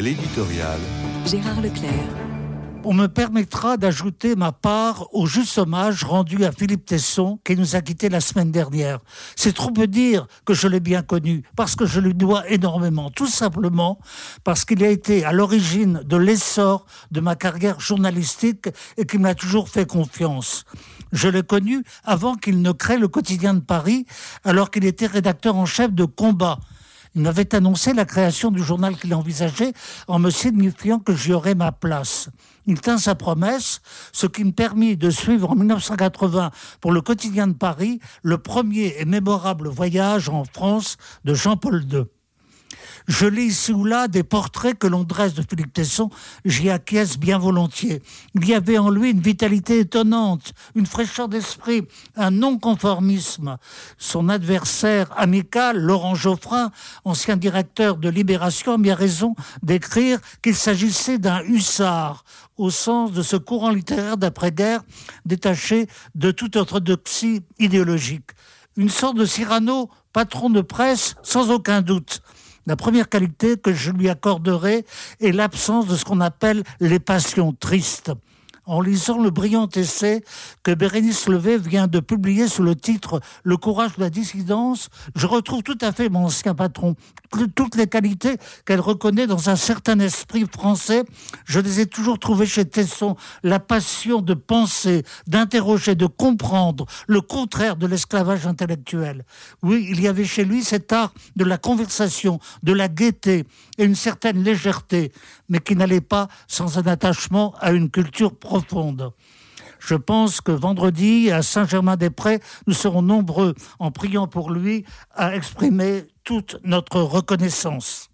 L'éditorial. Gérard Leclerc. On me permettra d'ajouter ma part au juste hommage rendu à Philippe Tesson qui nous a quittés la semaine dernière. C'est trop peu dire que je l'ai bien connu parce que je lui dois énormément, tout simplement parce qu'il a été à l'origine de l'essor de ma carrière journalistique et qu'il m'a toujours fait confiance. Je l'ai connu avant qu'il ne crée le quotidien de Paris alors qu'il était rédacteur en chef de Combat il m'avait annoncé la création du journal qu'il envisageait en me signifiant que j'y aurais ma place. Il tint sa promesse, ce qui me permit de suivre en 1980 pour le quotidien de Paris le premier et mémorable voyage en France de Jean-Paul II. Je lis ou là des portraits que l'on dresse de Philippe Tesson, j'y acquiesce bien volontiers. Il y avait en lui une vitalité étonnante, une fraîcheur d'esprit, un non-conformisme. Son adversaire amical, Laurent Geoffrin, ancien directeur de Libération, a bien raison d'écrire qu'il s'agissait d'un hussard, au sens de ce courant littéraire d'après-guerre détaché de toute orthodoxie idéologique. Une sorte de Cyrano, patron de presse, sans aucun doute. La première qualité que je lui accorderai est l'absence de ce qu'on appelle les passions tristes en lisant le brillant essai que Bérénice Levé vient de publier sous le titre Le courage de la dissidence, je retrouve tout à fait mon ancien patron. Toutes les qualités qu'elle reconnaît dans un certain esprit français, je les ai toujours trouvées chez Tesson. La passion de penser, d'interroger, de comprendre, le contraire de l'esclavage intellectuel. Oui, il y avait chez lui cet art de la conversation, de la gaieté et une certaine légèreté, mais qui n'allait pas sans un attachement à une culture je pense que vendredi, à Saint-Germain-des-Prés, nous serons nombreux, en priant pour lui, à exprimer toute notre reconnaissance.